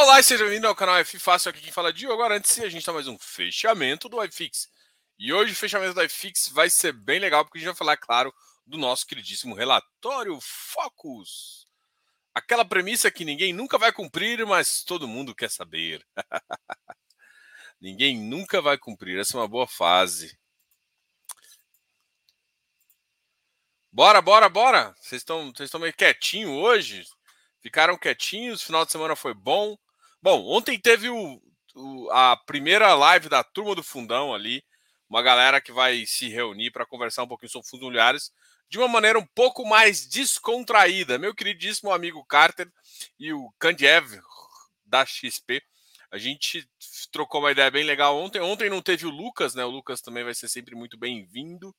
Olá e seja bem-vindo ao canal F Fácil, aqui quem fala é Diogo. Agora, antes a gente está mais um fechamento do iFix. E hoje o fechamento do iFix vai ser bem legal, porque a gente vai falar, claro, do nosso queridíssimo relatório Focus. Aquela premissa que ninguém nunca vai cumprir, mas todo mundo quer saber. ninguém nunca vai cumprir, essa é uma boa fase. Bora, bora, bora! Vocês estão meio quietinho hoje? Ficaram quietinhos, final de semana foi bom. Bom, ontem teve o, o, a primeira live da turma do Fundão ali, uma galera que vai se reunir para conversar um pouquinho sobre fundos imobiliários de uma maneira um pouco mais descontraída. Meu queridíssimo amigo Carter e o Kandiev da XP. A gente trocou uma ideia bem legal ontem. Ontem não teve o Lucas, né? O Lucas também vai ser sempre muito bem-vindo.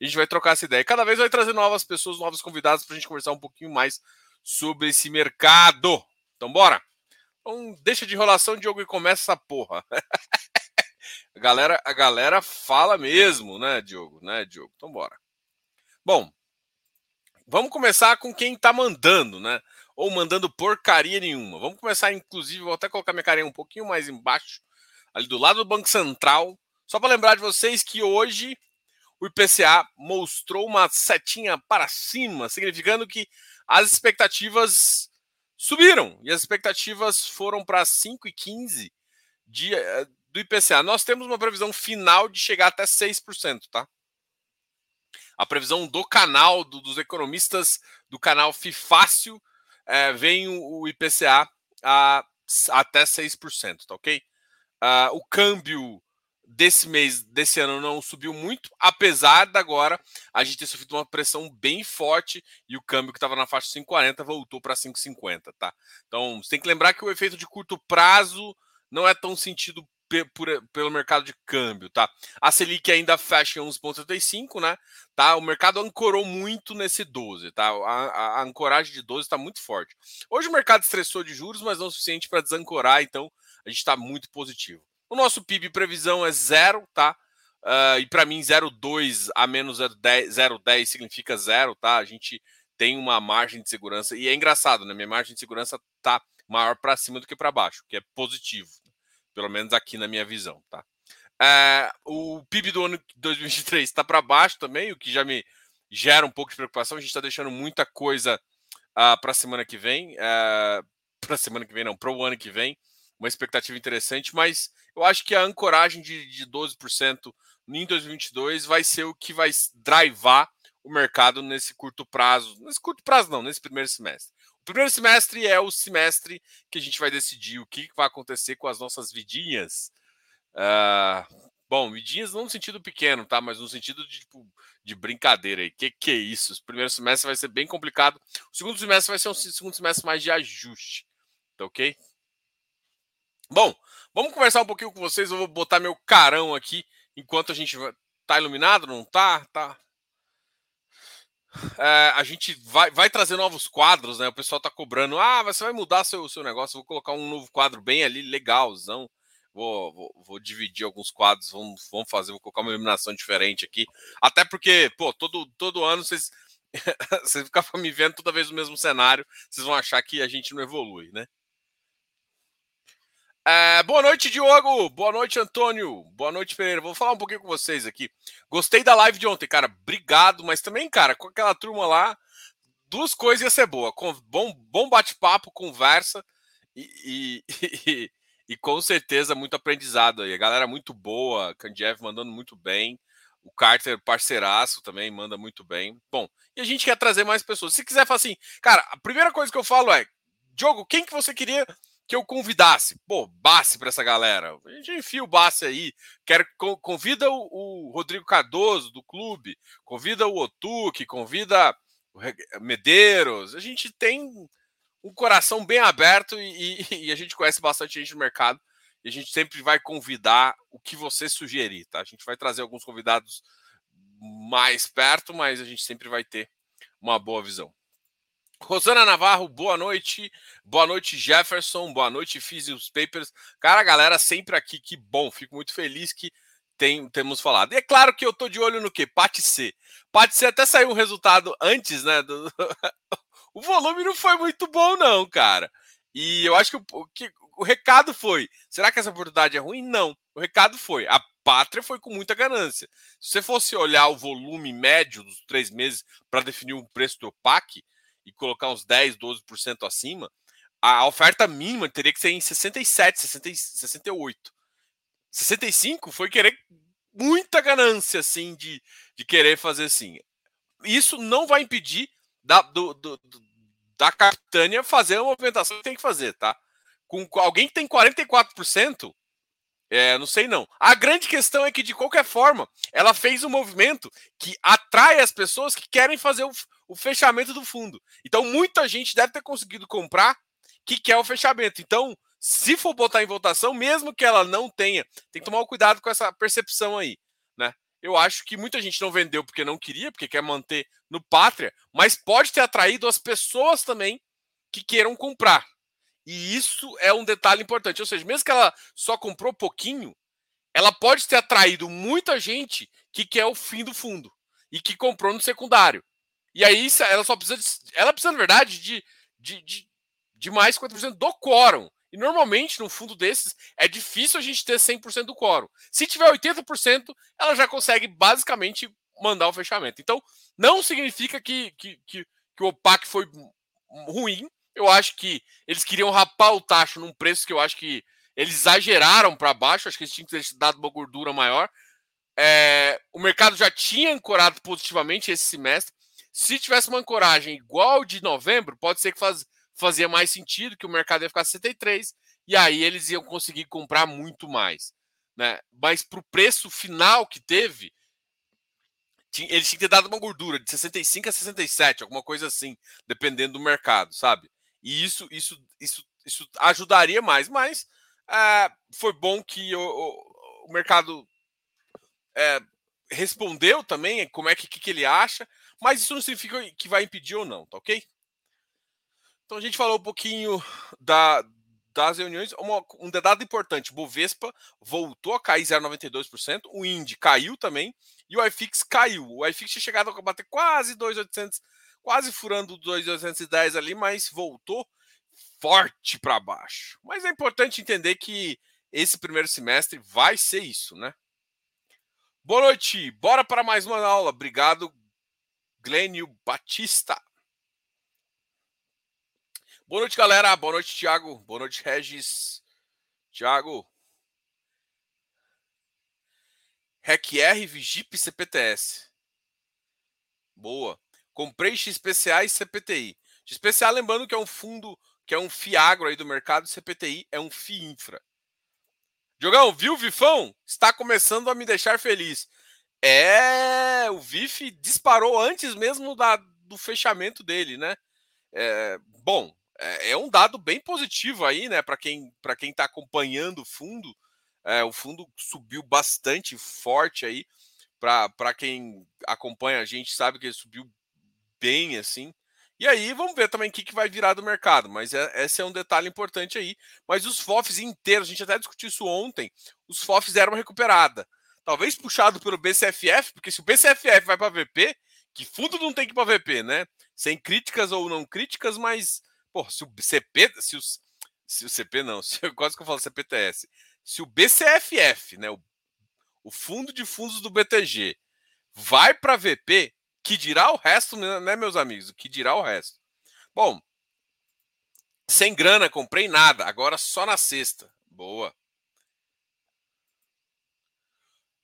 A gente vai trocar essa ideia. Cada vez vai trazer novas pessoas, novos convidados para a gente conversar um pouquinho mais sobre esse mercado. Então, bora! Então, deixa de enrolação, Diogo, e começa essa porra. a, galera, a galera fala mesmo, né, Diogo? Né, Diogo? Então, bora. Bom, vamos começar com quem tá mandando, né? Ou mandando porcaria nenhuma. Vamos começar, inclusive, vou até colocar minha carinha um pouquinho mais embaixo, ali do lado do Banco Central. Só para lembrar de vocês que hoje o IPCA mostrou uma setinha para cima, significando que as expectativas subiram e as expectativas foram para 5,15 de, eh, do IPCA. Nós temos uma previsão final de chegar até 6%, tá? A previsão do canal, do, dos economistas do canal FIFácil, é, vem o, o IPCA a, até 6%, tá ok? Uh, o câmbio desse mês, desse ano, não subiu muito, apesar de agora a gente ter sofrido uma pressão bem forte e o câmbio que estava na faixa 5,40 voltou para 5,50, tá? Então, você tem que lembrar que o efeito de curto prazo não é tão sentido pelo mercado de câmbio, tá? A Selic ainda fecha em 11,75, né? Tá? O mercado ancorou muito nesse 12, tá? A, a ancoragem de 12 está muito forte. Hoje o mercado estressou de juros, mas não o suficiente para desancorar, então a gente está muito positivo. O nosso PIB previsão é zero, tá? Uh, e para mim, 0,2 a menos 0,10 significa zero, tá? A gente tem uma margem de segurança. E é engraçado, né? Minha margem de segurança tá maior para cima do que para baixo, que é positivo. Pelo menos aqui na minha visão, tá? Uh, o PIB do ano 2023 está para baixo também, o que já me gera um pouco de preocupação. A gente está deixando muita coisa uh, ah, para a semana que vem. Uh, para a semana que vem, não, para o ano que vem. Uma expectativa interessante, mas eu acho que a ancoragem de, de 12% em 2022 vai ser o que vai drivar o mercado nesse curto prazo. Nesse curto prazo, não, nesse primeiro semestre. O primeiro semestre é o semestre que a gente vai decidir o que vai acontecer com as nossas vidinhas. Uh, bom, vidinhas não no sentido pequeno, tá? Mas no sentido de, tipo, de brincadeira aí. Que que é isso? O primeiro semestre vai ser bem complicado. O segundo semestre vai ser um segundo semestre mais de ajuste. Tá ok? Bom, Vamos conversar um pouquinho com vocês. Eu vou botar meu carão aqui enquanto a gente tá iluminado, não tá? Tá. É, a gente vai, vai trazer novos quadros, né? O pessoal tá cobrando. Ah, você vai mudar seu, seu negócio. vou colocar um novo quadro bem ali, legalzão. Vou, vou, vou, dividir alguns quadros, vamos, vamos fazer, vou colocar uma iluminação diferente aqui. Até porque, pô, todo, todo ano vocês, vocês ficam me vendo toda vez no mesmo cenário, vocês vão achar que a gente não evolui, né? É, boa noite, Diogo. Boa noite, Antônio. Boa noite, Pereira. Vou falar um pouquinho com vocês aqui. Gostei da live de ontem, cara. Obrigado, mas também, cara, com aquela turma lá, duas coisas ia ser boa. Com bom, bom bate-papo, conversa e, e, e, e, com certeza muito aprendizado aí. A galera muito boa, Kandiev mandando muito bem. O Carter, parceiraço, também manda muito bem. Bom, e a gente quer trazer mais pessoas. Se quiser falar assim, cara, a primeira coisa que eu falo é: Diogo, quem que você queria que eu convidasse. Pô, Bassi para essa galera. A gente enfia o Bassi aí. Quero, convida o, o, Rodrigo Cardoso do clube, convida o Otuque, convida o Medeiros. A gente tem um coração bem aberto e, e, e, a gente conhece bastante gente no mercado. E a gente sempre vai convidar o que você sugerir, tá? A gente vai trazer alguns convidados mais perto, mas a gente sempre vai ter uma boa visão. Rosana Navarro, boa noite. Boa noite, Jefferson. Boa noite, Physios Papers. Cara, galera, sempre aqui, que bom. Fico muito feliz que tem, temos falado. E é claro que eu tô de olho no quê? Pate C. Pate C até saiu um resultado antes, né? Do... o volume não foi muito bom, não, cara. E eu acho que o, que o recado foi: será que essa oportunidade é ruim? Não. O recado foi: a pátria foi com muita ganância. Se você fosse olhar o volume médio dos três meses para definir o preço do PAC e colocar uns 10, 12% acima, a oferta mínima teria que ser em 67, 60, 68. 65 foi querer muita ganância, assim, de, de querer fazer assim. Isso não vai impedir da, do, do, da capitânia fazer a movimentação que tem que fazer, tá? Com alguém que tem 44%, é, não sei não. A grande questão é que, de qualquer forma, ela fez um movimento que atrai as pessoas que querem fazer o, o fechamento do fundo. Então, muita gente deve ter conseguido comprar que quer o fechamento. Então, se for botar em votação, mesmo que ela não tenha, tem que tomar cuidado com essa percepção aí, né? Eu acho que muita gente não vendeu porque não queria, porque quer manter no pátria, mas pode ter atraído as pessoas também que queiram comprar. E isso é um detalhe importante. Ou seja, mesmo que ela só comprou pouquinho, ela pode ter atraído muita gente que quer o fim do fundo e que comprou no secundário. E aí ela só precisa, de, ela precisa na verdade de, de, de, de mais 50% do quórum. E normalmente, no fundo desses, é difícil a gente ter 100% do quórum. Se tiver 80%, ela já consegue basicamente mandar o fechamento. Então, não significa que, que, que, que o OPAC foi ruim. Eu acho que eles queriam rapar o tacho num preço que eu acho que eles exageraram para baixo. Acho que eles tinham que ter dado uma gordura maior. É, o mercado já tinha ancorado positivamente esse semestre. Se tivesse uma ancoragem igual de novembro, pode ser que faz, fazia mais sentido, que o mercado ia ficar 63, e aí eles iam conseguir comprar muito mais. Né? Mas para o preço final que teve, eles tinham que ter dado uma gordura de 65 a 67, alguma coisa assim, dependendo do mercado, sabe? E isso, isso, isso, isso ajudaria mais, mas é, foi bom que o, o, o mercado é, respondeu também como é que, que, que ele acha, mas isso não significa que vai impedir ou não, tá ok? Então a gente falou um pouquinho da, das reuniões. Uma, um dado importante: Bovespa voltou a cair 0,92%, o Indy caiu também e o iFix caiu. O iFix tinha chegado a bater quase 2,800, quase furando 2,810 ali, mas voltou forte para baixo. Mas é importante entender que esse primeiro semestre vai ser isso, né? Boa noite, bora para mais uma aula. Obrigado, Glênio Batista. Boa noite, galera. Boa noite, Thiago. Boa noite, Regis. Thiago. RECR, Vigip CPTS. Boa. Comprei XPCA e CPTI. XPCA, lembrando que é um fundo, que é um FIAGRO aí do mercado, CPTI é um FIINFRA. Diogão, viu, Vifão? Está começando a me deixar feliz. É, o VIF disparou antes mesmo da, do fechamento dele, né? É, bom, é, é, um dado bem positivo aí, né? Para quem para quem está acompanhando o fundo, é, o fundo subiu bastante forte aí. Para quem acompanha a gente sabe que ele subiu bem assim. E aí vamos ver também o que, que vai virar do mercado. Mas é, esse é um detalhe importante aí. Mas os FOFs inteiros, a gente até discutiu isso ontem, os FOFs deram recuperada. Talvez puxado pelo BCFF, porque se o BCFF vai para VP, que fundo não tem que ir para VP, né? Sem críticas ou não críticas, mas Pô, se o CP, se, os, se o CP não, se, quase que eu falo CPTS, se o BCFF, né, o, o fundo de fundos do BTG, vai para VP, que dirá o resto, né, né, meus amigos? Que dirá o resto? Bom, sem grana, comprei nada, agora só na sexta. Boa.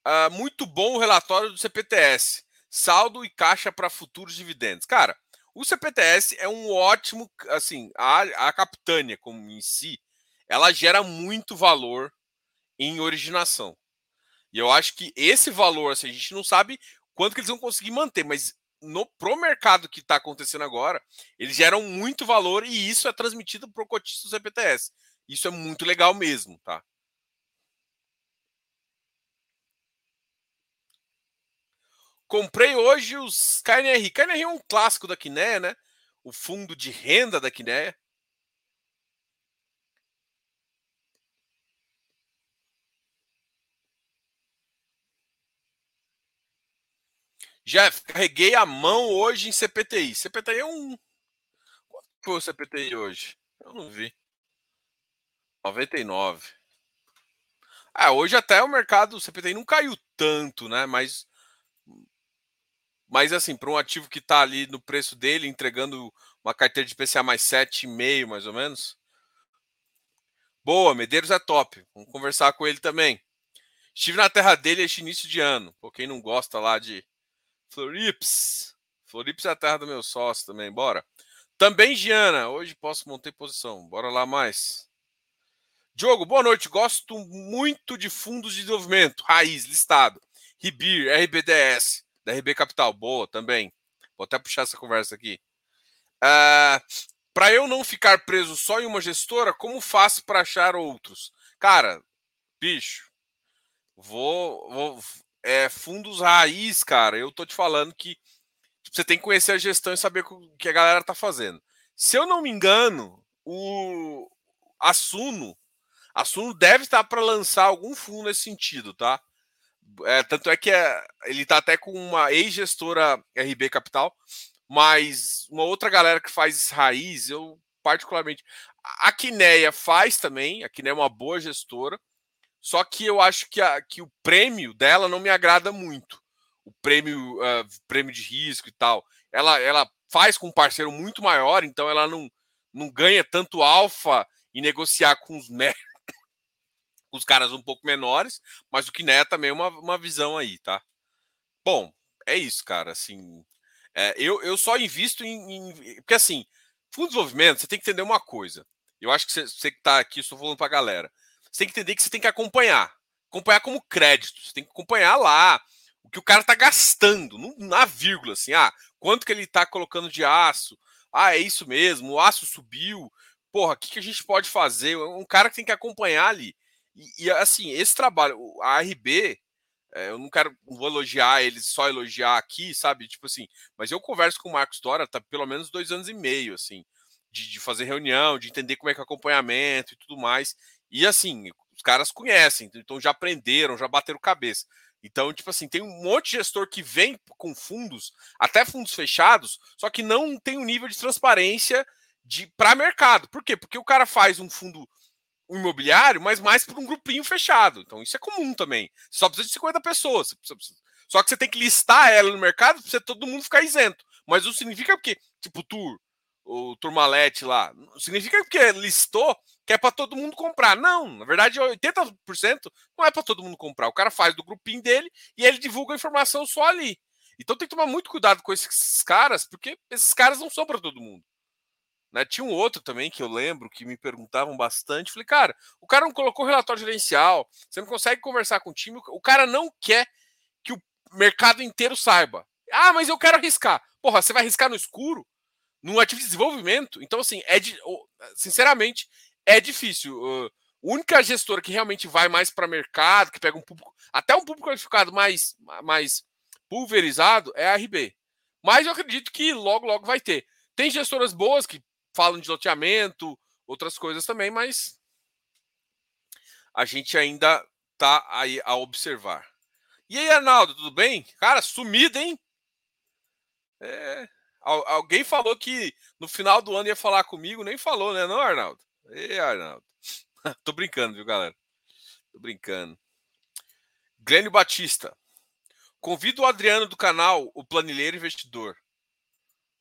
Ah, muito bom o relatório do CPTS. Saldo e caixa para futuros dividendos. Cara, o CPTS é um ótimo, assim, a, a capitânia como em si, ela gera muito valor em originação. E eu acho que esse valor, assim, a gente não sabe quanto que eles vão conseguir manter, mas no pro mercado que está acontecendo agora, eles geram muito valor e isso é transmitido para o cotista do CPTS. Isso é muito legal mesmo, tá? Comprei hoje os KNR. KNR é um clássico da Quinéia, né? O fundo de renda da Quinéia. Jeff, carreguei a mão hoje em CPTI. CPTI é um. Quanto foi o CPTI hoje? Eu não vi. 99. Ah, hoje até o mercado CPTI não caiu tanto, né? Mas mas assim, para um ativo que está ali no preço dele, entregando uma carteira de PCA mais 7,5 mais ou menos. Boa, Medeiros é top. Vamos conversar com ele também. Estive na terra dele este início de ano. Pô, quem não gosta lá de Florips. Florips é a terra do meu sócio também. Bora. Também, Giana. Hoje posso montar posição. Bora lá mais. Diogo, boa noite. Gosto muito de fundos de desenvolvimento. Raiz, listado. Ribir, RBDS. Da RB Capital. Boa também. Vou até puxar essa conversa aqui. Uh, ah, para eu não ficar preso só em uma gestora, como faço para achar outros? Cara, bicho, vou, vou é, fundos raiz, cara. Eu tô te falando que você tem que conhecer a gestão e saber o que a galera tá fazendo. Se eu não me engano, o Assuno, Assuno deve estar para lançar algum fundo nesse sentido, tá? É, tanto é que é, ele tá até com uma ex-gestora RB Capital, mas uma outra galera que faz raiz, eu particularmente. A Quineia faz também, a Quineia é uma boa gestora, só que eu acho que, a, que o prêmio dela não me agrada muito. O prêmio, uh, prêmio de risco e tal. Ela, ela faz com um parceiro muito maior, então ela não, não ganha tanto alfa em negociar com os, me... os caras um pouco menores, mas o Quineia também é uma, uma visão aí, tá? Bom, é isso, cara. Assim, é, eu, eu só invisto em, em, Porque assim, fundo de desenvolvimento, você tem que entender uma coisa. Eu acho que você, você que está aqui, estou falando para a galera. Você tem que entender que você tem que acompanhar. Acompanhar como crédito. Você tem que acompanhar lá o que o cara está gastando, na vírgula, assim. Ah, quanto que ele está colocando de aço? Ah, é isso mesmo, o aço subiu. Porra, o que, que a gente pode fazer? Um cara que tem que acompanhar ali. E, e assim, esse trabalho, a RB, é, eu não quero, não vou elogiar eles, só elogiar aqui, sabe? Tipo assim, mas eu converso com o Marcos Dora tá pelo menos dois anos e meio, assim, de, de, fazer reunião, de entender como é que é acompanhamento e tudo mais. E assim, os caras conhecem, então já aprenderam, já bateram cabeça. Então, tipo assim, tem um monte de gestor que vem com fundos, até fundos fechados, só que não tem um nível de transparência de para mercado. Por quê? Porque o cara faz um fundo um imobiliário, mas mais para um grupinho fechado. Então isso é comum também. Você só precisa de 50 pessoas. Só que você tem que listar ela no mercado para todo mundo ficar isento. Mas não significa que, tipo, o Tour, o Turmalete lá, não significa que listou que é para todo mundo comprar. Não, na verdade, 80% não é para todo mundo comprar. O cara faz do grupinho dele e ele divulga a informação só ali. Então tem que tomar muito cuidado com esses caras, porque esses caras não são para todo mundo. Né? Tinha um outro também que eu lembro que me perguntavam bastante. Falei, cara, o cara não colocou relatório gerencial, você não consegue conversar com o time, o cara não quer que o mercado inteiro saiba. Ah, mas eu quero arriscar. Porra, você vai arriscar no escuro? Num ativo de desenvolvimento? Então, assim, é de, sinceramente, é difícil. Uh, única gestora que realmente vai mais para mercado, que pega um público, até um público qualificado mais, mais pulverizado, é a RB. Mas eu acredito que logo, logo vai ter. Tem gestoras boas que falam de loteamento, outras coisas também, mas a gente ainda tá aí a observar. E aí, Arnaldo, tudo bem? Cara, sumido, hein? É, alguém falou que no final do ano ia falar comigo, nem falou, né, não, Arnaldo? Ei, Arnaldo. Tô brincando, viu, galera? Tô brincando. Glênio Batista. Convido o Adriano do canal, o Planilheiro Investidor.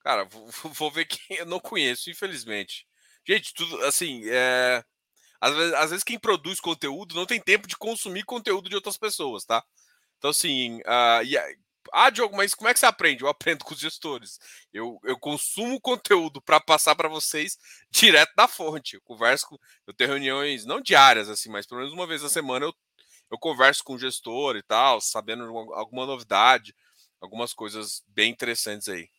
Cara, vou, vou ver quem eu não conheço, infelizmente. Gente, tudo assim, é... às, vezes, às vezes quem produz conteúdo não tem tempo de consumir conteúdo de outras pessoas, tá? Então, assim, uh, e, ah, Diogo, mas como é que você aprende? Eu aprendo com os gestores. Eu, eu consumo conteúdo para passar para vocês direto da fonte. Eu converso com. Eu tenho reuniões, não diárias, assim, mas pelo menos uma vez na semana eu, eu converso com o gestor e tal, sabendo alguma novidade, algumas coisas bem interessantes aí.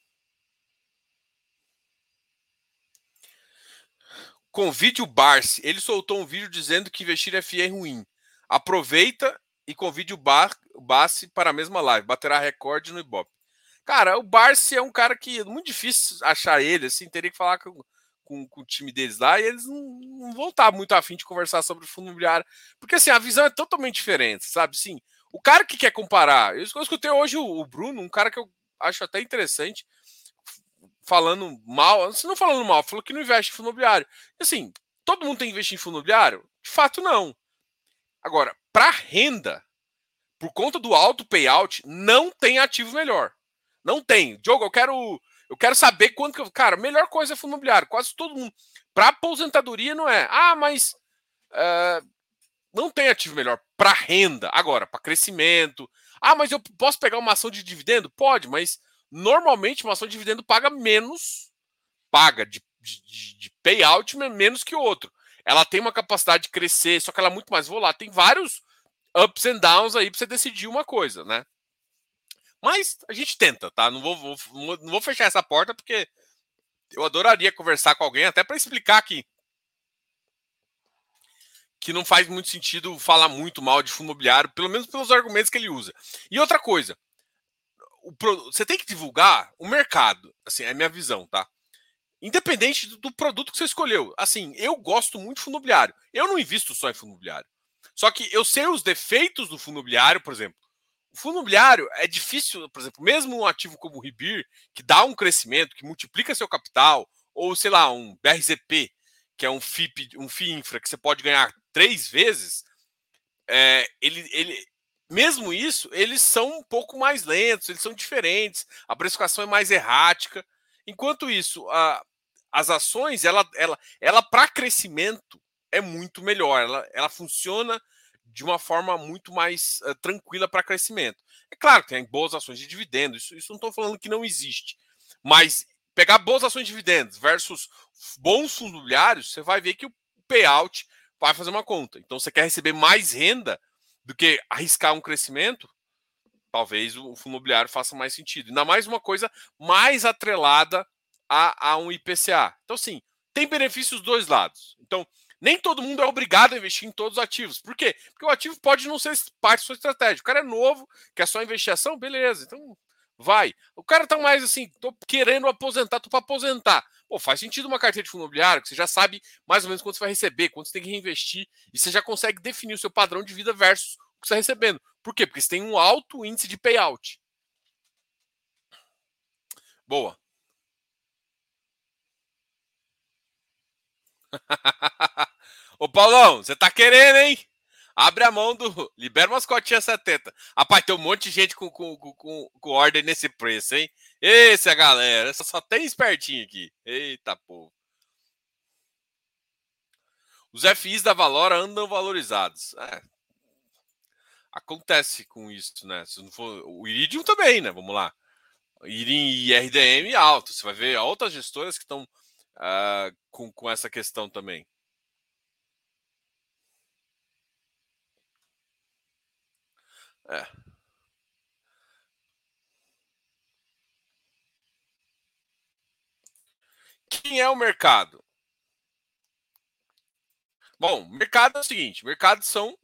Convide o Barsi. Ele soltou um vídeo dizendo que investir FI é ruim. Aproveita e convide o, Bar, o Barsi para a mesma live. Baterá recorde no Ibope. Cara, o Barsi é um cara que é muito difícil achar ele, assim, teria que falar com, com, com o time deles lá, e eles não, não vão estar muito afim de conversar sobre fundo imobiliário, porque assim, a visão é totalmente diferente, sabe? Sim, o cara que quer comparar, eu escutei hoje o, o Bruno, um cara que eu acho até interessante, falando mal, se não falando mal, falou que não investe em fundo imobiliário. Assim, todo mundo tem que investir em fundo imobiliário? De fato, não. Agora, para renda, por conta do alto payout, não tem ativo melhor. Não tem. Diogo, eu quero, eu quero saber quanto que eu. Cara, melhor coisa é fundo imobiliário. Quase todo mundo. Para aposentadoria não é. Ah, mas uh, não tem ativo melhor para renda. Agora, para crescimento. Ah, mas eu posso pegar uma ação de dividendo? Pode, mas normalmente uma ação de dividendo paga menos, paga de, de, de payout menos que o outro. Ela tem uma capacidade de crescer, só que ela é muito mais volátil. Tem vários ups and downs aí para você decidir uma coisa, né? Mas a gente tenta, tá? Não vou, vou, não vou fechar essa porta porque eu adoraria conversar com alguém até para explicar que que não faz muito sentido falar muito mal de fundo imobiliário, pelo menos pelos argumentos que ele usa. E outra coisa, o, você tem que divulgar o mercado, assim, é a minha visão, tá? Independente do, do produto que você escolheu. Assim, eu gosto muito de fundo imobiliário. Eu não invisto só em fundo imobiliário. Só que eu sei os defeitos do fundo imobiliário, por exemplo. O fundo imobiliário é difícil, por exemplo, mesmo um ativo como o Ribir, que dá um crescimento, que multiplica seu capital, ou sei lá, um BRZP, que é um FIP, um FI infra, que você pode ganhar três vezes, é, ele, ele, mesmo isso, eles são um pouco mais lentos, eles são diferentes, a precificação é mais errática. Enquanto isso, a, as ações, ela, ela, ela para crescimento é muito melhor, ela, ela funciona de uma forma muito mais uh, tranquila para crescimento. É claro que tem boas ações de dividendos, isso, isso não estou falando que não existe. Mas pegar boas ações de dividendos versus bons fundos imobiliários, você vai ver que o payout vai fazer uma conta. Então, você quer receber mais renda do que arriscar um crescimento, talvez o fundo imobiliário faça mais sentido. Ainda mais uma coisa mais atrelada a, a um IPCA. Então, sim, tem benefícios dos dois lados. Então, nem todo mundo é obrigado a investir em todos os ativos. Por quê? Porque o ativo pode não ser parte da sua estratégia. O cara é novo, quer só investir ação, beleza. Então, vai. O cara tá mais assim, tô querendo aposentar, tô para aposentar. Pô, faz sentido uma carteira de fundo imobiliário, que você já sabe mais ou menos quanto você vai receber, quanto você tem que reinvestir, e você já consegue definir o seu padrão de vida versus o que você está recebendo. Por quê? Porque você tem um alto índice de payout. Boa. Ô Paulão, você tá querendo, hein? Abre a mão do. Libera umas cotinhas 70. Rapaz, tem um monte de gente com, com, com, com ordem nesse preço, hein? Esse é a galera. Só tem espertinho aqui. Eita, povo. Os FIs da Valora andam valorizados. É. Acontece com isso, né? Se não for... O Iridium também, né? Vamos lá. Iridium e RDM alto. Você vai ver outras gestoras que estão uh, com, com essa questão também. É. Quem é o mercado? Bom, mercado é o seguinte: mercado são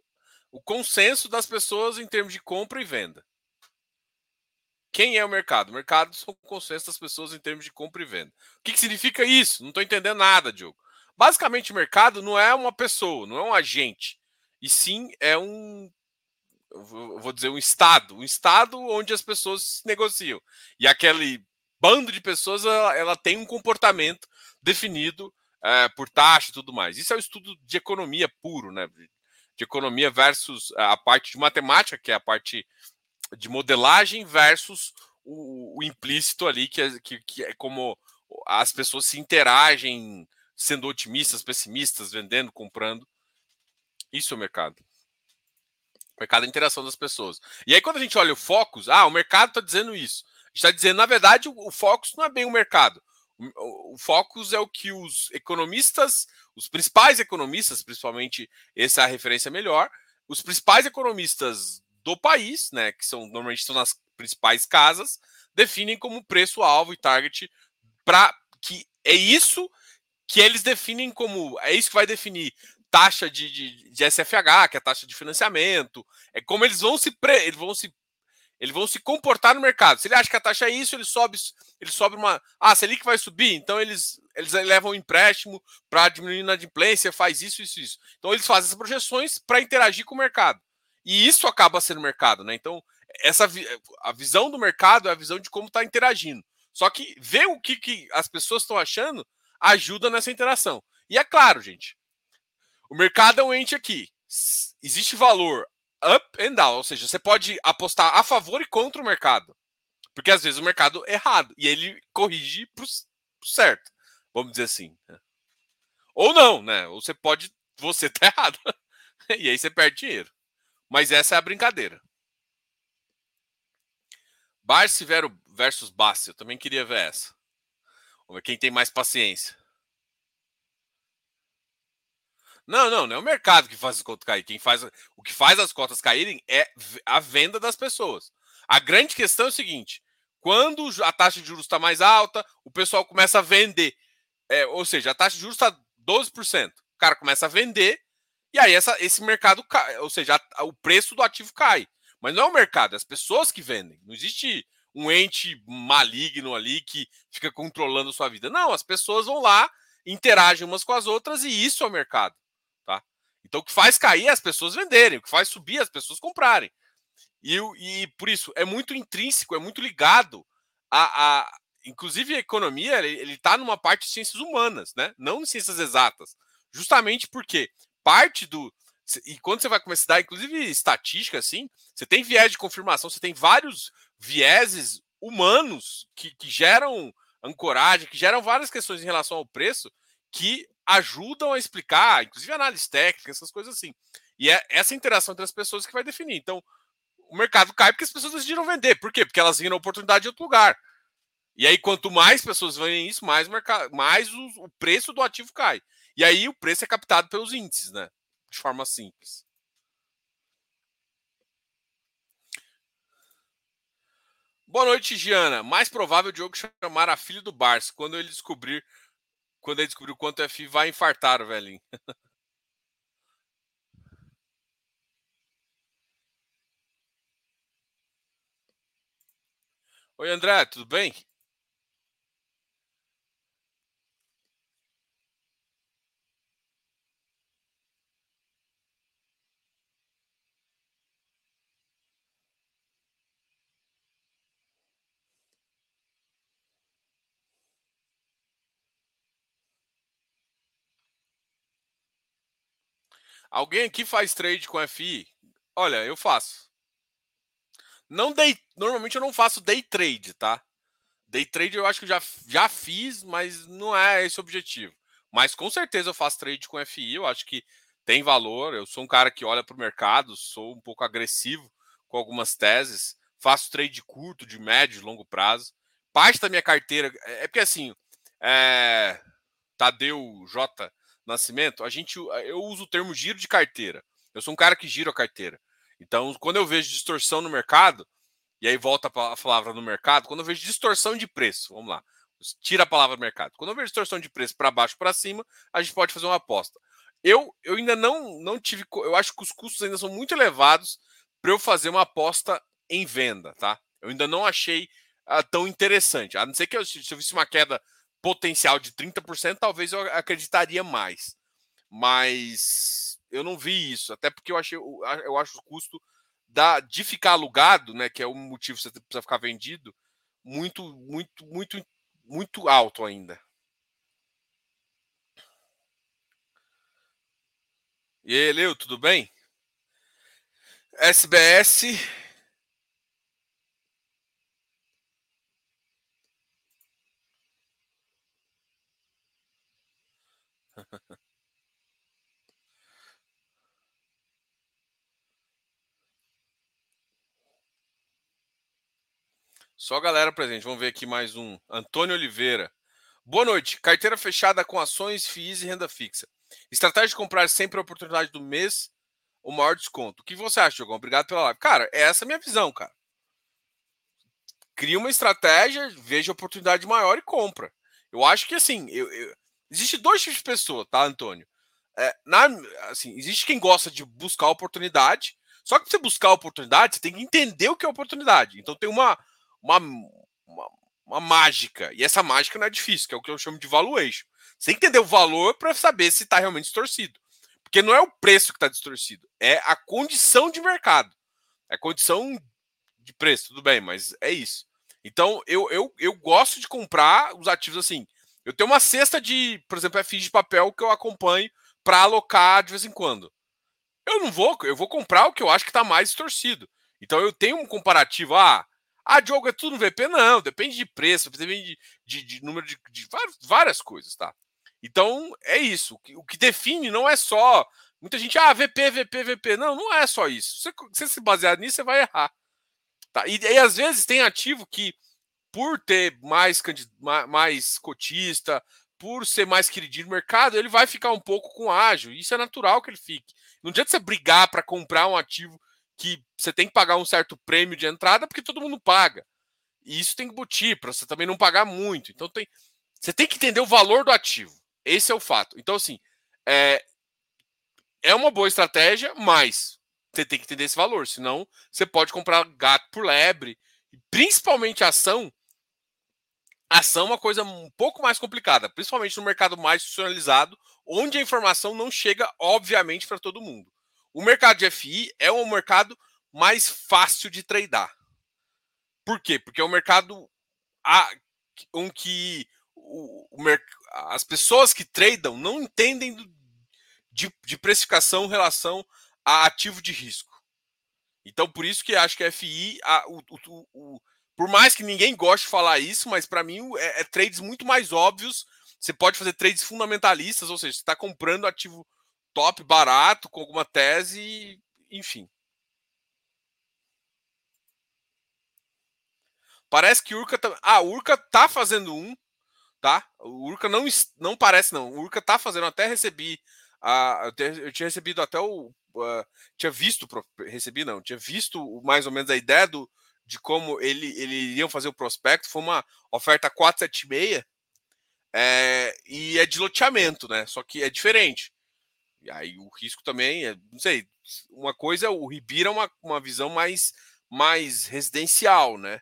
o consenso das pessoas em termos de compra e venda. Quem é o mercado? O mercado são o consenso das pessoas em termos de compra e venda. O que, que significa isso? Não estou entendendo nada, Diogo. Basicamente, o mercado não é uma pessoa, não é um agente, e sim é um vou dizer, um estado, um estado onde as pessoas negociam. E aquele bando de pessoas, ela, ela tem um comportamento definido é, por taxa e tudo mais. Isso é um estudo de economia puro, né? De economia versus a parte de matemática, que é a parte de modelagem, versus o, o implícito ali, que é, que, que é como as pessoas se interagem sendo otimistas, pessimistas, vendendo, comprando. Isso é o mercado. Mercado é interação das pessoas. E aí, quando a gente olha o Focus, ah, o mercado está dizendo isso. Está dizendo, na verdade, o, o Focus não é bem o mercado. O, o Focus é o que os economistas, os principais economistas, principalmente, essa é a referência melhor, os principais economistas do país, né, que são normalmente estão nas principais casas, definem como preço-alvo e target para que é isso que eles definem como é isso que vai definir taxa de, de, de, SFH, que é a taxa de financiamento, é como eles vão se pre, eles vão se eles vão se comportar no mercado. Se ele acha que a taxa é isso, ele sobe, ele sobe uma. Ah, se que vai subir, então eles, eles levam um empréstimo para diminuir a adimplência, faz isso, isso, isso. Então eles fazem essas projeções para interagir com o mercado. E isso acaba sendo mercado, né? Então, essa a visão do mercado é a visão de como está interagindo. Só que ver o que, que as pessoas estão achando ajuda nessa interação. E é claro, gente, o mercado é um ente aqui. Existe valor up and down, ou seja, você pode apostar a favor e contra o mercado. Porque às vezes o mercado é errado e ele corrige para o certo, vamos dizer assim. Né? Ou não, né? Ou você pode, você tá errado. e aí você perde dinheiro. Mas essa é a brincadeira. Barsi versus Bassi, eu também queria ver essa. Vamos ver quem tem mais paciência. Não, não, não é o mercado que faz as cotas caírem. Quem faz, o que faz as cotas caírem é a venda das pessoas. A grande questão é o seguinte: quando a taxa de juros está mais alta, o pessoal começa a vender. É, ou seja, a taxa de juros está 12%. O cara começa a vender, e aí essa, esse mercado cai, ou seja, a, o preço do ativo cai. Mas não é o mercado, é as pessoas que vendem. Não existe um ente maligno ali que fica controlando a sua vida. Não, as pessoas vão lá, interagem umas com as outras e isso é o mercado. Então o que faz cair é as pessoas venderem, o que faz subir é as pessoas comprarem. E, e por isso é muito intrínseco, é muito ligado a. a inclusive a economia, ele está numa parte de ciências humanas, né? não em ciências exatas. Justamente porque parte do. E quando você vai começar a estudar, inclusive estatística, assim, você tem viés de confirmação, você tem vários vieses humanos que, que geram ancoragem, que geram várias questões em relação ao preço que ajudam a explicar, inclusive análise técnica, essas coisas assim. E é essa interação entre as pessoas que vai definir. Então, o mercado cai porque as pessoas decidiram vender. Por quê? Porque elas viram a oportunidade de outro lugar. E aí, quanto mais pessoas vendem isso, mais, o, mercado, mais o, o preço do ativo cai. E aí, o preço é captado pelos índices, né? De forma simples. Boa noite, Giana. Mais provável o Diogo chamar a filha do Barça quando ele descobrir quando ele descobrir o quanto é FI vai infartar velhinho. Oi, André, tudo bem? Alguém aqui faz trade com FI? Olha, eu faço. Não day, normalmente eu não faço day trade, tá? Day trade eu acho que já, já fiz, mas não é esse o objetivo. Mas com certeza eu faço trade com FI, eu acho que tem valor. Eu sou um cara que olha para o mercado, sou um pouco agressivo com algumas teses, faço trade curto, de médio, de longo prazo. Parte da minha carteira é, é porque assim, é, Tadeu J Nascimento, a gente, eu uso o termo giro de carteira. Eu sou um cara que gira a carteira. Então, quando eu vejo distorção no mercado, e aí volta a palavra no mercado, quando eu vejo distorção de preço, vamos lá, tira a palavra mercado. Quando eu vejo distorção de preço para baixo para cima, a gente pode fazer uma aposta. Eu, eu ainda não, não tive, eu acho que os custos ainda são muito elevados para eu fazer uma aposta em venda, tá? Eu ainda não achei uh, tão interessante. A não ser que eu, se eu visse uma queda potencial de 30%, talvez eu acreditaria mais. Mas eu não vi isso, até porque eu achei eu acho o custo da, de ficar alugado, né, que é o motivo que você precisa ficar vendido, muito, muito, muito, muito alto ainda. E aí, Leo, tudo bem? SBS Só galera presente. Vamos ver aqui mais um. Antônio Oliveira. Boa noite. Carteira fechada com ações, FIIs e renda fixa. Estratégia de comprar sempre a oportunidade do mês, o maior desconto. O que você acha, Diogão? Obrigado pela live. Cara, é essa a minha visão, cara. Cria uma estratégia, veja a oportunidade maior e compra. Eu acho que assim, eu, eu... existe dois tipos de pessoa, tá, Antônio? É, na, assim, existe quem gosta de buscar oportunidade, só que você buscar oportunidade, você tem que entender o que é oportunidade. Então tem uma, uma, uma, uma mágica, e essa mágica não é difícil, que é o que eu chamo de valuation. Você entender o valor para saber se está realmente distorcido. Porque não é o preço que está distorcido, é a condição de mercado. É a condição de preço, tudo bem, mas é isso. Então, eu, eu, eu gosto de comprar os ativos assim. Eu tenho uma cesta de, por exemplo, FIs de papel que eu acompanho para alocar de vez em quando. Eu não vou, eu vou comprar o que eu acho que está mais distorcido. Então eu tenho um comparativo. Ah, ah, Diogo, é tudo no VP? Não, depende de preço, depende de, de, de número de, de, várias coisas, tá? Então é isso. O que, define não é só. Muita gente, ah, VP, VP, VP. Não, não é só isso. Se você se basear nisso, você vai errar. Tá? E, e às vezes tem ativo que, por ter mais, mais cotista, por ser mais queridinho no mercado, ele vai ficar um pouco com ágil. Isso é natural que ele fique. Não adianta você brigar para comprar um ativo que você tem que pagar um certo prêmio de entrada porque todo mundo paga. E isso tem que butir para você também não pagar muito. Então tem, você tem que entender o valor do ativo. Esse é o fato. Então, assim, é, é uma boa estratégia, mas você tem que entender esse valor. Senão, você pode comprar gato por lebre. Principalmente ação, ação é uma coisa um pouco mais complicada, principalmente no mercado mais institucionalizado, onde a informação não chega, obviamente, para todo mundo. O mercado de FI é um mercado mais fácil de tradar. Por quê? Porque é um mercado em que o, o, as pessoas que tradam não entendem de, de precificação em relação a ativo de risco. Então, por isso que acho que a FI, a, o, o, por mais que ninguém goste de falar isso, mas para mim é, é, trades muito mais óbvios. Você pode fazer trades fundamentalistas, ou seja, você está comprando ativo top, barato, com alguma tese, enfim. Parece que Urca tá. Ah, Urca tá fazendo um, tá? O Urca não, não parece, não. O Urca tá fazendo, até recebi. A, eu tinha recebido até o. Uh, tinha visto, recebi não, tinha visto mais ou menos a ideia do, de como ele, ele iriam fazer o prospecto. Foi uma oferta 476 é, e é de loteamento, né? Só que é diferente. E aí o risco também é, não sei, uma coisa, o Ribira é uma, uma visão mais, mais residencial, né?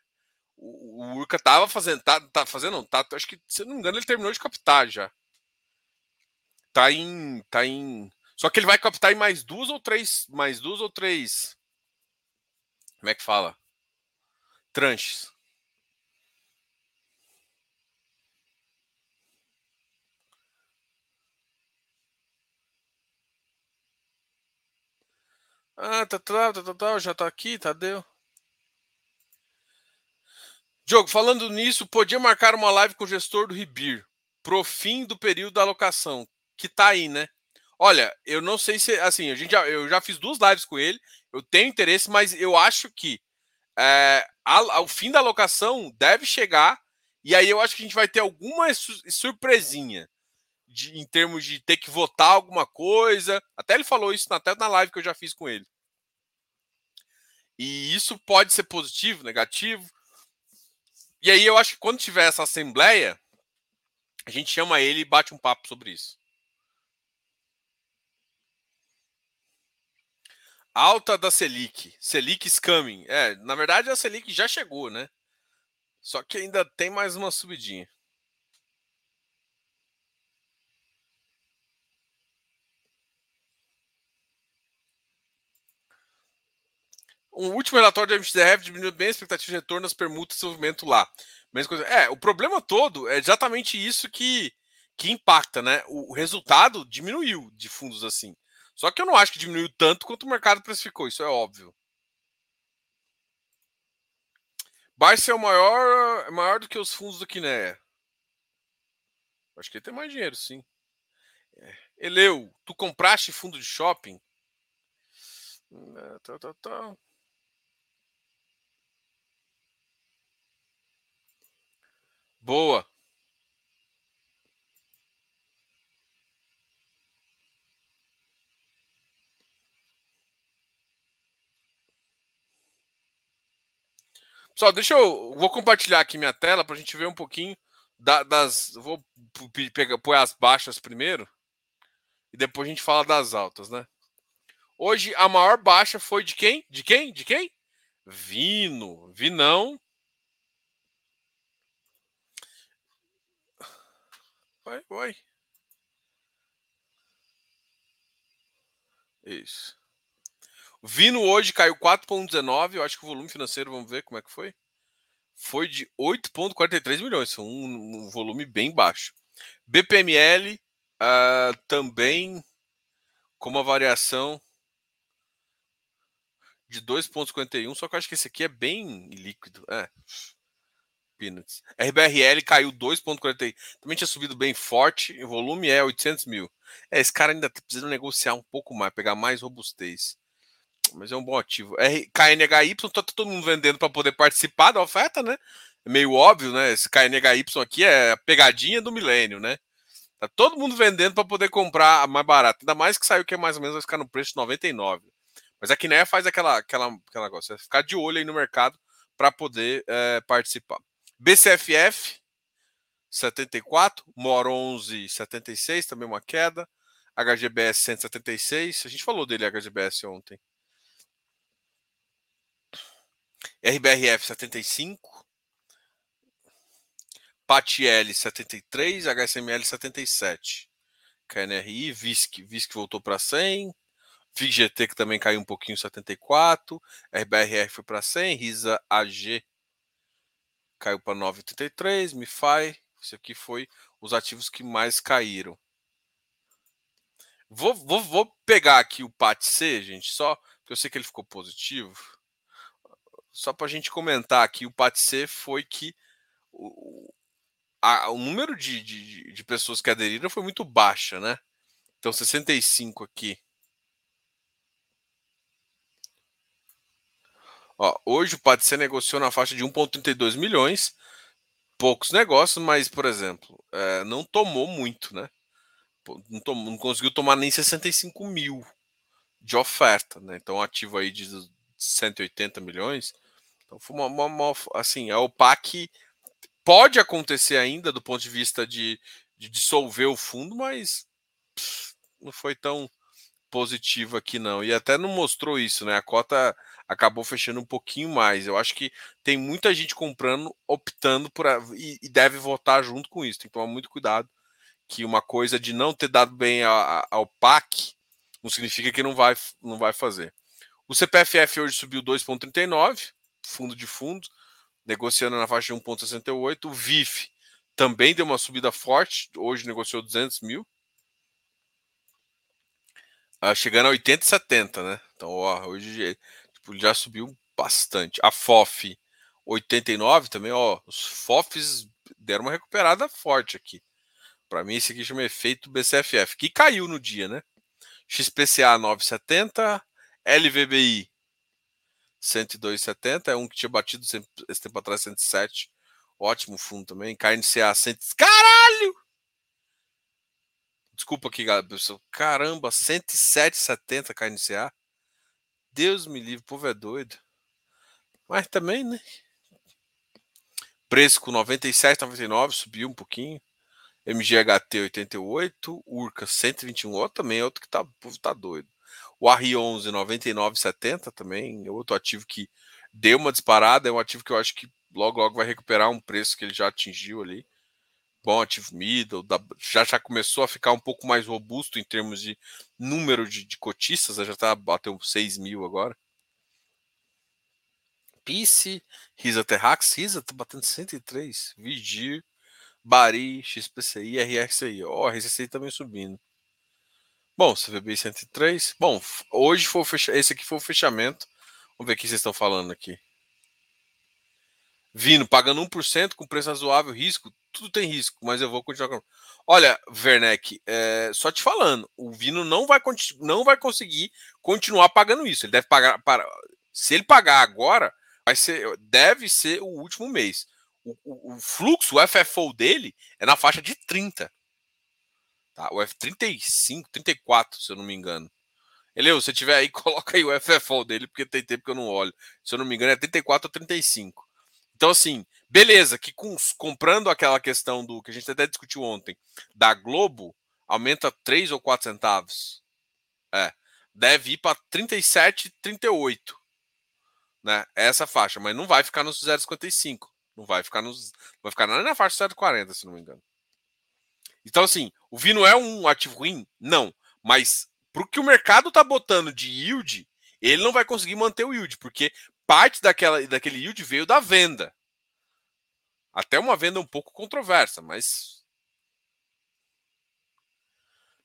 O, o Urca tava fazendo, tá, tá fazendo, não, tá, acho que, se não me engano, ele terminou de captar já. Tá em, tá em, só que ele vai captar em mais duas ou três, mais duas ou três, como é que fala? tranches. Ah, tá, tá, tá, tá, tá, já tá aqui, Tadeu. Diogo, falando nisso, podia marcar uma live com o gestor do Ribir pro fim do período da alocação, que tá aí, né? Olha, eu não sei se assim, a gente já, eu já fiz duas lives com ele, eu tenho interesse, mas eu acho que é, ao fim da alocação deve chegar, e aí eu acho que a gente vai ter alguma surpresinha de, em termos de ter que votar alguma coisa. Até ele falou isso até na live que eu já fiz com ele. E isso pode ser positivo, negativo. E aí eu acho que quando tiver essa assembleia, a gente chama ele e bate um papo sobre isso. Alta da Selic. Selic scamming. É, na verdade a Selic já chegou, né? Só que ainda tem mais uma subidinha. Um último relatório da MXDF diminuiu bem a expectativa de retorno das permutas de desenvolvimento lá. Mesma coisa. É, o problema todo é exatamente isso que, que impacta, né? O, o resultado diminuiu de fundos assim. Só que eu não acho que diminuiu tanto quanto o mercado precificou, isso é óbvio. Barça é o maior, é maior do que os fundos do Kinea. Acho que ele tem mais dinheiro, sim. É. Eleu, tu compraste fundo de shopping? Tá, tá, tá. Boa. Só deixa eu. Vou compartilhar aqui minha tela para a gente ver um pouquinho da, das. Vou pegar, pôr as baixas primeiro. E depois a gente fala das altas, né? Hoje a maior baixa foi de quem? De quem? De quem? Vino. Vinão. Oi, oi. Isso. Vino hoje caiu 4,19. Eu acho que o volume financeiro, vamos ver como é que foi. Foi de 8,43 milhões. Foi um, um, volume bem baixo. BPML uh, ah, também com uma variação de 2,51, só que eu acho que esse aqui é bem líquido. É. Peanuts. RBRL caiu 2,40. Também tinha subido bem forte. O volume é 800 mil. É, esse cara ainda tá precisa negociar um pouco mais, pegar mais robustez. Mas é um bom ativo. R, KNHY, tá todo mundo vendendo para poder participar da oferta, né? É meio óbvio, né? Esse KNHY aqui é a pegadinha do milênio, né? Tá todo mundo vendendo para poder comprar mais barato. Ainda mais que saiu que é mais ou menos vai ficar no preço de 99. Mas a Kinea faz aquela, aquela, aquela negócio, é ficar de olho aí no mercado para poder é, participar. BCFF 74, MOR 11 76, também uma queda. HGBS 176, a gente falou dele HGBS ontem. RBRF 75, PATL 73, HSML 77. KNRI, VISC, VISC voltou para 100. VGT que também caiu um pouquinho 74, RBRR foi para 100, RISA AG caiu para 9,83, MiFi, isso aqui foi os ativos que mais caíram. Vou, vou, vou pegar aqui o PAT-C, gente, só porque eu sei que ele ficou positivo. Só para a gente comentar aqui, o PAT-C foi que o, a, o número de, de, de pessoas que aderiram foi muito baixa, né? Então, 65 aqui. Ó, hoje o PADC negociou na faixa de 1,32 milhões, poucos negócios, mas, por exemplo, é, não tomou muito, né? Não, tomou, não, conseguiu tomar nem 65 mil de oferta, né? Então, ativo aí de 180 milhões. Então, foi uma, uma, uma assim, a OPAC pode acontecer ainda do ponto de vista de, de dissolver o fundo, mas pff, não foi tão positivo aqui não. E até não mostrou isso, né? A cota acabou fechando um pouquinho mais. Eu acho que tem muita gente comprando, optando por e, e deve votar junto com isso. Tem que tomar muito cuidado que uma coisa de não ter dado bem ao PAC não significa que não vai não vai fazer. O CPFF hoje subiu 2,39, fundo de fundo, negociando na faixa de 1,68. O VIF também deu uma subida forte, hoje negociou 200 mil. Uh, chegando a 80 e 70, né? Então, ó, hoje Tipo, já subiu bastante. A FOF 89 também, ó, os FOFs deram uma recuperada forte aqui. Para mim esse aqui chama efeito BCFF, que caiu no dia, né? XPCA 970, LVBI 102,70, é um que tinha batido esse tempo atrás 107. Ótimo fundo também. KNCA 100. Caralho! Desculpa aqui, galera. Caramba, 107,70 KNCA. Deus me livre, o povo é doido. Mas também, né? Preço com 97,99 subiu um pouquinho. MGHT 88, Urca 121, outro também, outro que tá, o povo tá doido. O R11 99,70 também, é outro ativo que deu uma disparada, é um ativo que eu acho que logo logo vai recuperar um preço que ele já atingiu ali bom ativo middle, já, já começou a ficar um pouco mais robusto em termos de número de, de cotistas, já está bateu 6 mil agora. Pice, Risa Terrax, Risa tá batendo 103, Vigir, Bari, XPCI, RSI, ó, oh, também subindo. Bom, CVB 103. Bom, hoje foi fecha... esse aqui foi o fechamento. Vamos ver o que vocês estão falando aqui. Vino pagando 1% com preço razoável, risco, tudo tem risco, mas eu vou continuar. Olha, Werneck, é, só te falando, o Vino não vai, não vai conseguir continuar pagando isso. Ele deve pagar para. Se ele pagar agora, vai ser, deve ser o último mês. O, o, o fluxo, o FFO dele é na faixa de 30. Tá? O F35, 34, se eu não me engano. Ele, se tiver aí, coloca aí o FFO dele, porque tem tempo que eu não olho. Se eu não me engano, é 34 ou 35. Então, assim, beleza, que com, comprando aquela questão do que a gente até discutiu ontem, da Globo, aumenta 3 ou 4 centavos. É. Deve ir para 37, 38. Né? É essa faixa, mas não vai ficar nos 0,55. Não vai ficar nos. Vai ficar na faixa 0,40, se não me engano. Então, assim, o Vino é um ativo ruim? Não. Mas pro que o mercado tá botando de yield, ele não vai conseguir manter o yield, porque parte daquela, daquele yield veio da venda. Até uma venda um pouco controversa, mas.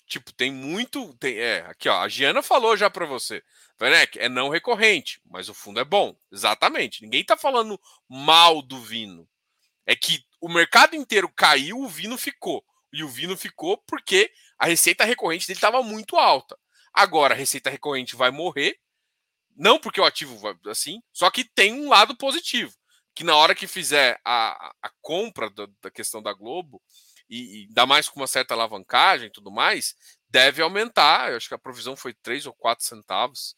tipo, tem muito. Tem, é, aqui, ó, a Giana falou já para você. Werneck, é não recorrente, mas o fundo é bom. Exatamente. Ninguém tá falando mal do Vino. É que o mercado inteiro caiu, o Vino ficou. E o Vino ficou porque a receita recorrente dele estava muito alta. Agora a receita recorrente vai morrer, não porque o ativo vai assim, só que tem um lado positivo, que na hora que fizer a, a compra da, questão da Globo, e, e ainda mais com uma certa alavancagem e tudo mais, deve aumentar. Eu acho que a provisão foi 3 ou 4 centavos.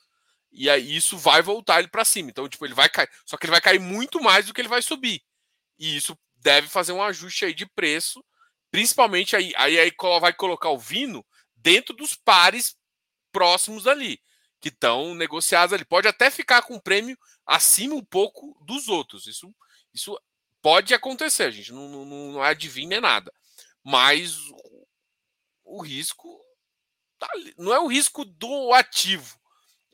E aí isso vai voltar ele para cima. Então, tipo, ele vai cair. Só que ele vai cair muito mais do que ele vai subir. E isso deve fazer um ajuste aí de preço. Principalmente aí, aí, aí vai colocar o Vino dentro dos pares próximos ali, que estão negociados ali. Pode até ficar com um prêmio acima um pouco dos outros. Isso, isso pode acontecer, a gente não, não, não adivinha nada mas o risco tá não é o risco do ativo,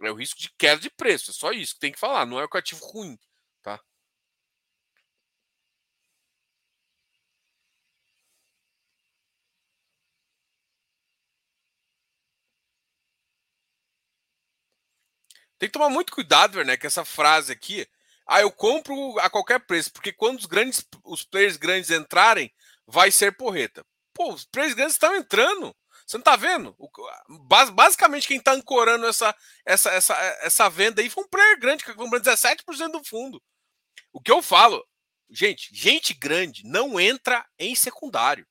é o risco de queda de preço. É só isso que tem que falar, não é o ativo ruim, tá? Tem que tomar muito cuidado, né, que essa frase aqui, ah, eu compro a qualquer preço, porque quando os grandes os players grandes entrarem, vai ser porreta. Pô, os três grandes estão entrando. Você não tá vendo? O, basicamente, quem tá ancorando essa, essa, essa, essa venda aí foi um player grande, que comprou 17% do fundo. O que eu falo, gente, gente grande não entra em secundário.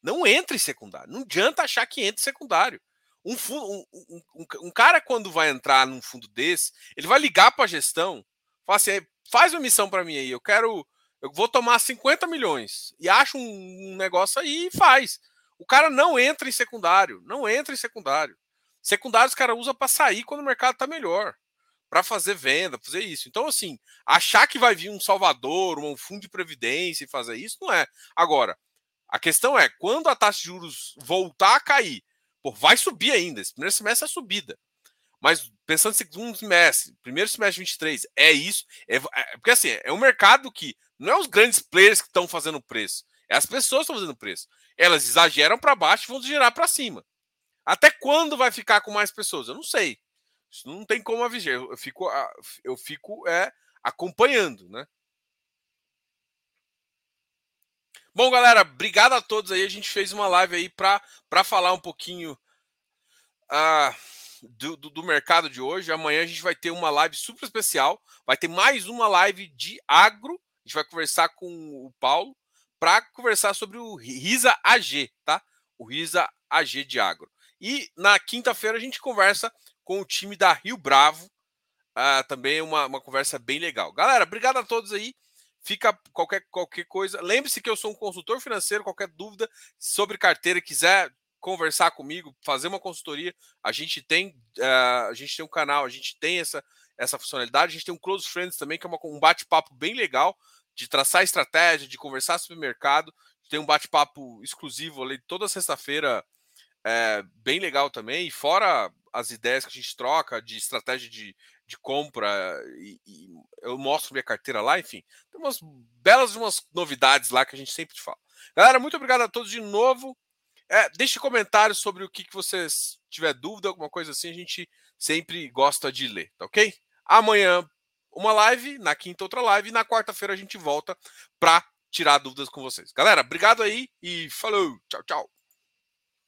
Não entra em secundário. Não adianta achar que entra em secundário. Um, fundo, um, um, um cara, quando vai entrar num fundo desse, ele vai ligar para a gestão, fala assim: faz uma missão para mim aí, eu quero eu vou tomar 50 milhões e acho um, negócio aí e faz. O cara não entra em secundário, não entra em secundário. Secundário os cara usa para sair quando o mercado tá melhor, para fazer venda, fazer isso. Então assim, achar que vai vir um Salvador, um fundo de previdência e fazer isso não é. Agora, a questão é, quando a taxa de juros voltar a cair, pô, vai subir ainda, esse primeiro semestre é subida. Mas pensando em segundo semestre, primeiro semestre de 23, é isso. É, é, porque assim, é um mercado que não é os grandes players que estão fazendo preço. É as pessoas que estão fazendo preço. Elas exageram para baixo e vão girar para cima. Até quando vai ficar com mais pessoas? Eu não sei. Isso não tem como avisar. Eu fico, eu fico é, acompanhando, né? Bom, galera, obrigado a todos aí. A gente fez uma live aí para falar um pouquinho. Uh, do, do, do, mercado de hoje. Amanhã a gente vai ter uma live super especial. Vai ter mais uma live de agro. A gente vai conversar com o Paulo para conversar sobre o RISA AG, tá? O RISA AG de agro. E na quinta-feira a gente conversa com o time da Rio Bravo. Uh, também uma, uma conversa bem legal. Galera, obrigado a todos aí. Fica qualquer, qualquer coisa. Lembre-se que eu sou um consultor financeiro. Qualquer dúvida sobre carteira, quiser conversar comigo, fazer uma consultoria, a gente tem uh, a gente tem um canal, a gente tem essa essa funcionalidade, a gente tem um Close Friends também, que é uma, um bate-papo bem legal de traçar estratégia, de conversar sobre mercado. Tem um bate-papo exclusivo ali toda sexta-feira, é, bem legal também. E fora as ideias que a gente troca de estratégia de, de compra, e, e eu mostro minha carteira lá, enfim. Tem umas belas umas novidades lá que a gente sempre fala. Galera, muito obrigado a todos de novo. É, deixe comentários sobre o que, que vocês tiver dúvida, alguma coisa assim, a gente sempre gosta de ler, tá ok? Amanhã uma live, na quinta outra live, e na quarta-feira a gente volta para tirar dúvidas com vocês. Galera, obrigado aí e falou, tchau, tchau.